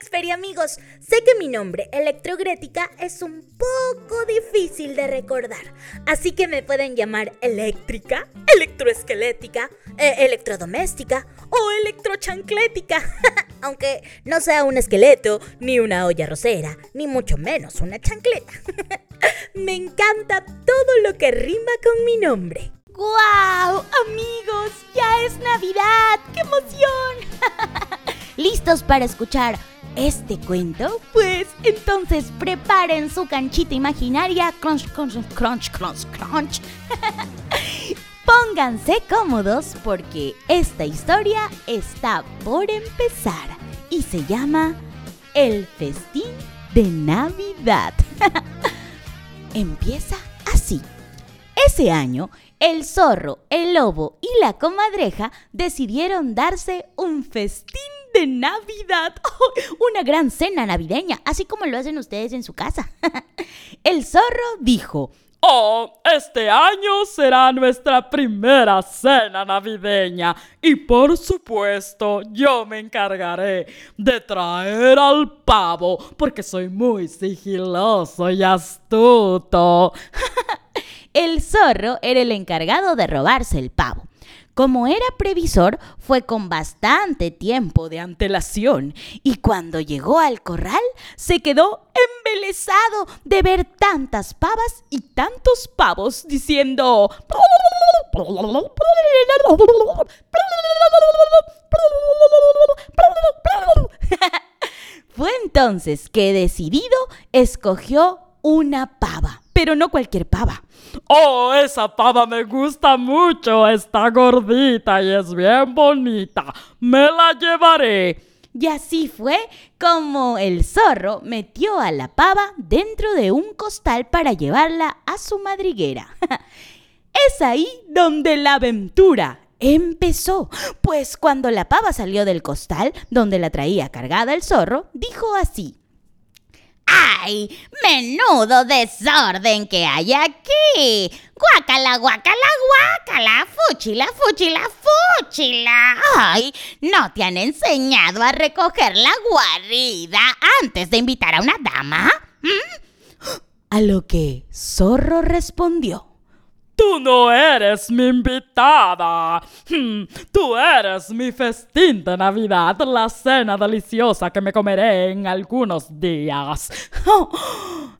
Experia amigos, sé que mi nombre Electrogrética es un poco difícil de recordar, así que me pueden llamar eléctrica, electroesquelética, eh, electrodoméstica o electrochanclética, aunque no sea un esqueleto, ni una olla rosera, ni mucho menos una chancleta. me encanta todo lo que rima con mi nombre. ¡Guau! Amigos, ya es Navidad. ¡Qué emoción! ¿Listos para escuchar este cuento? Pues entonces preparen su canchita imaginaria. Crunch, crunch, crunch, crunch, crunch. Pónganse cómodos porque esta historia está por empezar y se llama El festín de Navidad. Empieza así. Ese año, el zorro, el lobo y la comadreja decidieron darse un festín Navidad. una gran cena navideña, así como lo hacen ustedes en su casa. el zorro dijo, Oh, este año será nuestra primera cena navideña y por supuesto yo me encargaré de traer al pavo porque soy muy sigiloso y astuto. el zorro era el encargado de robarse el pavo. Como era previsor, fue con bastante tiempo de antelación. Y cuando llegó al corral se quedó embelesado de ver tantas pavas y tantos pavos diciendo... Fue entonces que decidido escogió una pava, pero no cualquier pava Oh, esa pava me gusta mucho, está gordita y es bien bonita. Me la llevaré. Y así fue como el zorro metió a la pava dentro de un costal para llevarla a su madriguera. es ahí donde la aventura empezó, pues cuando la pava salió del costal donde la traía cargada el zorro, dijo así. ¡Ay! ¡Menudo desorden que hay aquí! ¡Guácala, guácala, guácala! ¡Fuchila, fuchila, fuchila! ¡Ay! ¿No te han enseñado a recoger la guarida antes de invitar a una dama? ¿Mm? A lo que Zorro respondió. Tú no eres mi invitada. Hmm, tú eres mi festín de Navidad, la cena deliciosa que me comeré en algunos días.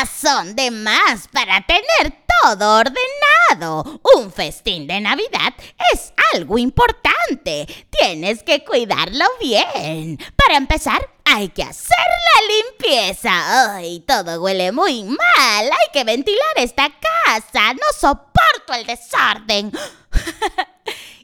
razón de más para tener todo ordenado. Un festín de Navidad es algo importante. Tienes que cuidarlo bien. Para empezar, hay que hacer la limpieza. Ay, todo huele muy mal. Hay que ventilar esta casa. No soporto el desorden.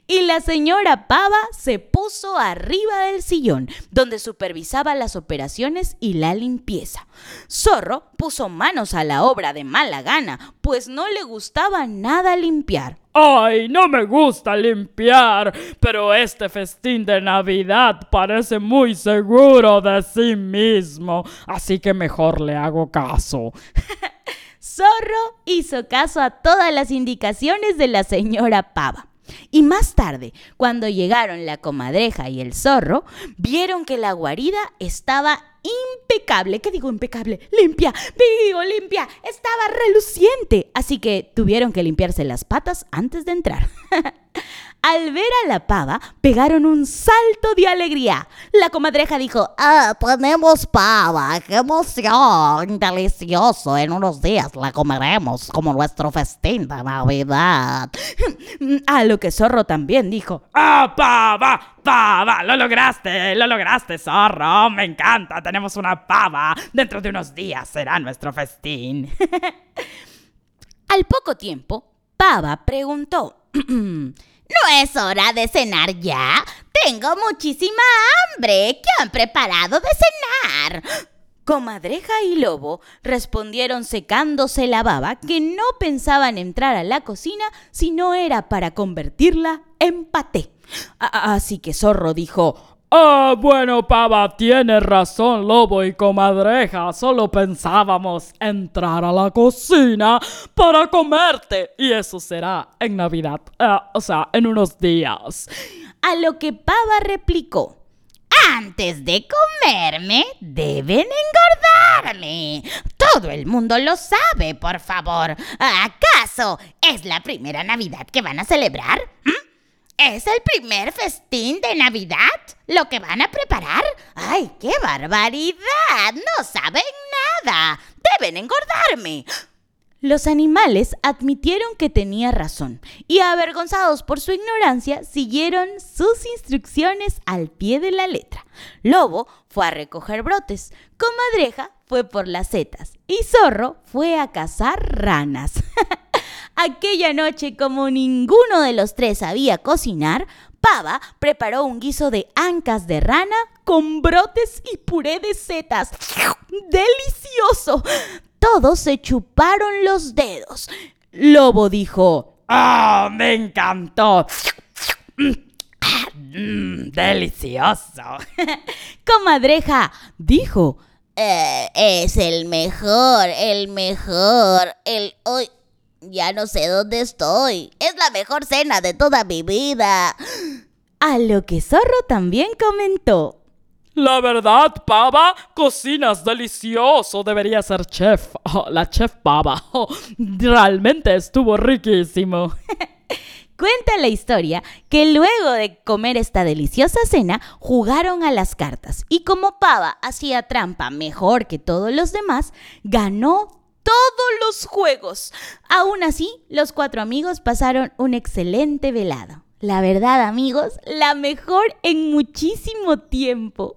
y la señora Pava se puso arriba del sillón, donde supervisaba las operaciones y la limpieza. Zorro puso manos a la obra de mala gana, pues no le gustaba nada limpiar. Ay, no me gusta limpiar, pero este festín de Navidad parece muy seguro de sí mismo, así que mejor le hago caso. Zorro hizo caso a todas las indicaciones de la señora Pava. Y más tarde, cuando llegaron la comadreja y el zorro, vieron que la guarida estaba impecable. ¿Qué digo impecable? Limpia. Digo limpia. Estaba reluciente. Así que tuvieron que limpiarse las patas antes de entrar. Al ver a la pava, pegaron un salto de alegría. La comadreja dijo, ah, tenemos pava, qué emoción, delicioso. En unos días la comeremos como nuestro festín de Navidad. A lo que Zorro también dijo, ah, pava, pava, lo lograste, lo lograste, Zorro, me encanta, tenemos una pava. Dentro de unos días será nuestro festín. Al poco tiempo, Pava preguntó, ¿No es hora de cenar ya? Tengo muchísima hambre. ¿Qué han preparado de cenar? Comadreja y Lobo respondieron secándose la baba que no pensaban entrar a la cocina si no era para convertirla en paté. Así que Zorro dijo, Ah, bueno, pava, tienes razón, lobo y comadreja. Solo pensábamos entrar a la cocina para comerte. Y eso será en Navidad. Ah, o sea, en unos días. A lo que Pava replicó. Antes de comerme, deben engordarme. Todo el mundo lo sabe, por favor. ¿Acaso es la primera Navidad que van a celebrar? ¿Mm? ¿Es el primer festín de Navidad lo que van a preparar? ¡Ay, qué barbaridad! No saben nada. Deben engordarme. Los animales admitieron que tenía razón y avergonzados por su ignorancia siguieron sus instrucciones al pie de la letra. Lobo fue a recoger brotes, Comadreja fue por las setas y Zorro fue a cazar ranas. Aquella noche, como ninguno de los tres sabía cocinar, Pava preparó un guiso de ancas de rana con brotes y puré de setas. ¡Delicioso! Todos se chuparon los dedos. Lobo dijo, ¡Ah, me encantó! Mm, ¡Delicioso! Comadreja dijo, eh, es el mejor, el mejor, el hoy... Ya no sé dónde estoy. Es la mejor cena de toda mi vida. A lo que Zorro también comentó. La verdad, Pava, cocinas delicioso. Debería ser chef. Oh, la chef Pava. Oh, realmente estuvo riquísimo. Cuenta la historia que luego de comer esta deliciosa cena jugaron a las cartas y como Pava hacía trampa mejor que todos los demás, ganó todos los juegos. Aún así, los cuatro amigos pasaron un excelente velado. La verdad, amigos, la mejor en muchísimo tiempo.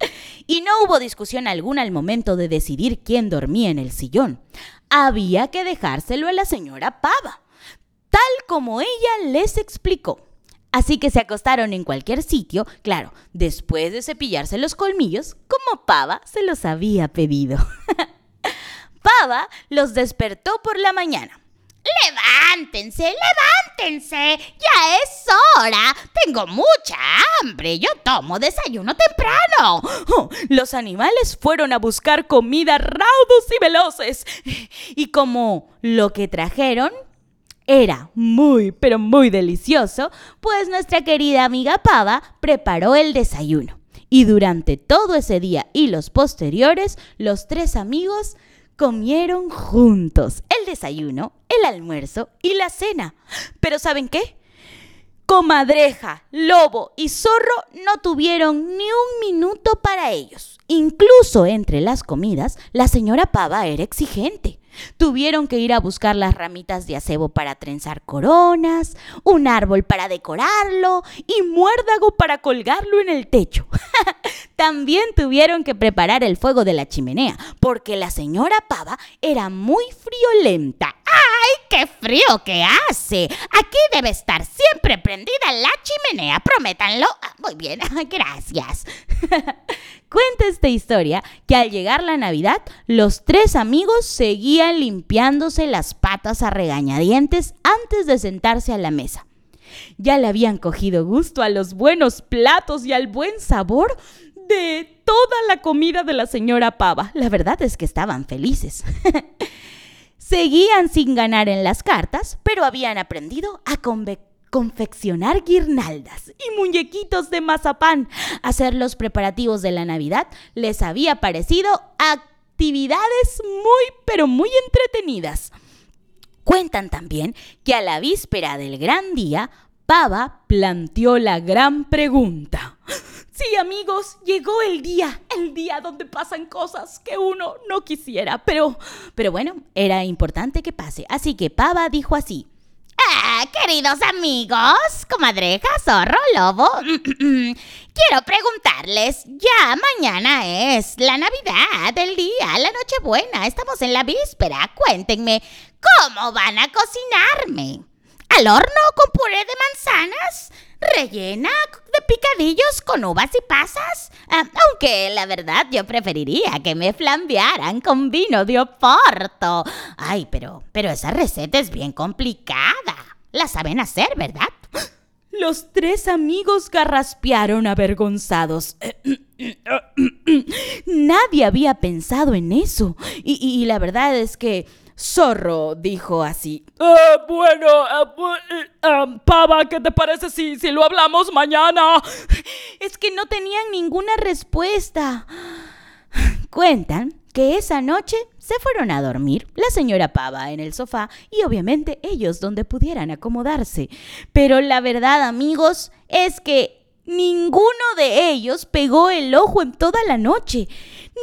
y no hubo discusión alguna al momento de decidir quién dormía en el sillón. Había que dejárselo a la señora Pava, tal como ella les explicó. Así que se acostaron en cualquier sitio, claro, después de cepillarse los colmillos, como Pava se los había pedido. Pava los despertó por la mañana. Levántense, levántense. Ya es hora. Tengo mucha hambre. Yo tomo desayuno temprano. Oh, los animales fueron a buscar comida raudos y veloces. Y como lo que trajeron era muy, pero muy delicioso, pues nuestra querida amiga Pava preparó el desayuno. Y durante todo ese día y los posteriores, los tres amigos comieron juntos el desayuno, el almuerzo y la cena. Pero ¿saben qué? Comadreja, lobo y zorro no tuvieron ni un minuto para ellos. Incluso entre las comidas, la señora Pava era exigente. Tuvieron que ir a buscar las ramitas de acebo para trenzar coronas, un árbol para decorarlo y muérdago para colgarlo en el techo. También tuvieron que preparar el fuego de la chimenea, porque la señora Pava era muy friolenta. ¡Ay, qué frío que hace! Aquí debe estar siempre prendida la chimenea, prométanlo. Ah, muy bien, gracias. Cuenta esta historia que al llegar la Navidad, los tres amigos seguían limpiándose las patas a regañadientes antes de sentarse a la mesa. Ya le habían cogido gusto a los buenos platos y al buen sabor de toda la comida de la señora Pava. La verdad es que estaban felices. Seguían sin ganar en las cartas, pero habían aprendido a confeccionar guirnaldas y muñequitos de mazapán. Hacer los preparativos de la Navidad les había parecido actividades muy, pero muy entretenidas. Cuentan también que a la víspera del gran día, Pava planteó la gran pregunta. Sí, amigos, llegó el día, el día donde pasan cosas que uno no quisiera, pero, pero bueno, era importante que pase. Así que Pava dijo así, Ah, queridos amigos, comadreja, zorro, lobo, quiero preguntarles, ya mañana es la Navidad, el día, la Nochebuena, estamos en la víspera, cuéntenme, ¿cómo van a cocinarme? ¿Al horno con puré de manzanas? Rellena de picadillos con uvas y pasas. Ah, aunque la verdad yo preferiría que me flambearan con vino de Oporto. Ay, pero, pero esa receta es bien complicada. La saben hacer, ¿verdad? Los tres amigos garraspearon avergonzados. Nadie había pensado en eso. Y, y la verdad es que Zorro dijo así. Eh, bueno, eh, eh, Pava, ¿qué te parece si, si lo hablamos mañana? Es que no tenían ninguna respuesta. Cuentan que esa noche se fueron a dormir, la señora Pava en el sofá y obviamente ellos donde pudieran acomodarse. Pero la verdad, amigos, es que Ninguno de ellos pegó el ojo en toda la noche.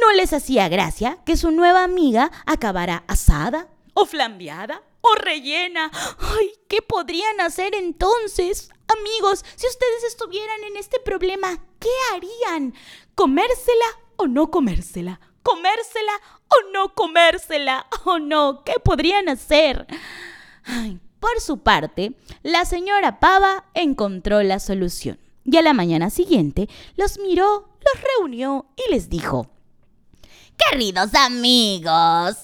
No les hacía gracia que su nueva amiga acabara asada, o flambeada, o rellena. Ay, ¿qué podrían hacer entonces? Amigos, si ustedes estuvieran en este problema, ¿qué harían? ¿Comérsela o no comérsela? ¿Comérsela o no comérsela? ¿O no? ¿Qué podrían hacer? Por su parte, la señora Pava encontró la solución y a la mañana siguiente los miró, los reunió y les dijo, Queridos amigos,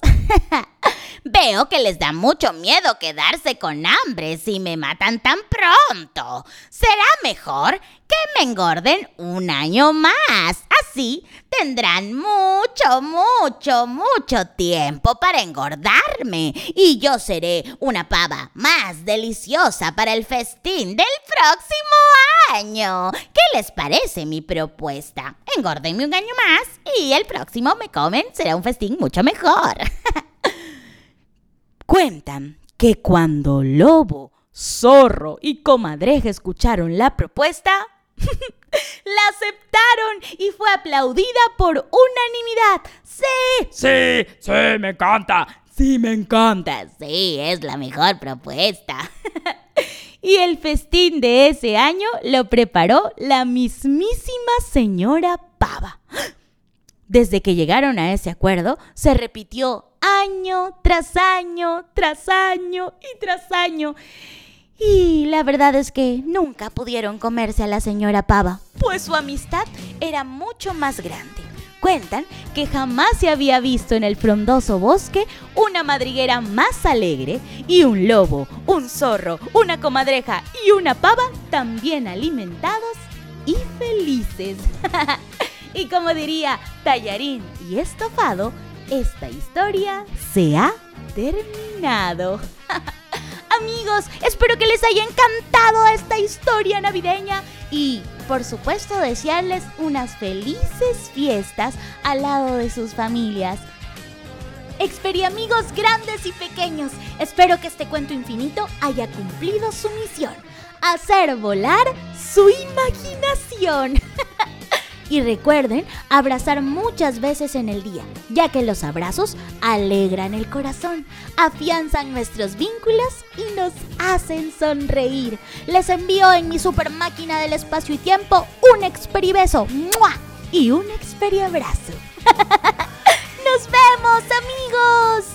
veo que les da mucho miedo quedarse con hambre si me matan tan pronto. Será mejor que me engorden un año más. Así tendrán mucho, mucho, mucho tiempo para engordarme y yo seré una pava más deliciosa para el festín del próximo año. ¿Qué les parece mi propuesta? Engórdenme un año más y el próximo me comen. Será un festín mucho mejor. Cuentan que cuando Lobo, Zorro y Comadreja escucharon la propuesta, la aceptaron y fue aplaudida por unanimidad. ¡Sí! Sí, sí, me encanta. Sí, me encanta. Sí, es la mejor propuesta. y el festín de ese año lo preparó la mismísima señora Pava. Desde que llegaron a ese acuerdo, se repitió año tras año, tras año y tras año. Y la verdad es que nunca pudieron comerse a la señora Pava, pues su amistad era mucho más grande. Cuentan que jamás se había visto en el frondoso bosque una madriguera más alegre y un lobo, un zorro, una comadreja y una pava tan bien alimentados y felices. y como diría Tallarín y Estofado, esta historia se ha terminado. Amigos, espero que les haya encantado esta historia navideña y por supuesto desearles unas felices fiestas al lado de sus familias. amigos grandes y pequeños, espero que este cuento infinito haya cumplido su misión, hacer volar su imaginación. Y recuerden abrazar muchas veces en el día, ya que los abrazos alegran el corazón, afianzan nuestros vínculos y nos hacen sonreír. Les envío en mi super máquina del espacio y tiempo un experibeso y un experiabrazo. ¡Nos vemos, amigos!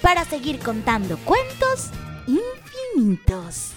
Para seguir contando cuentos infinitos.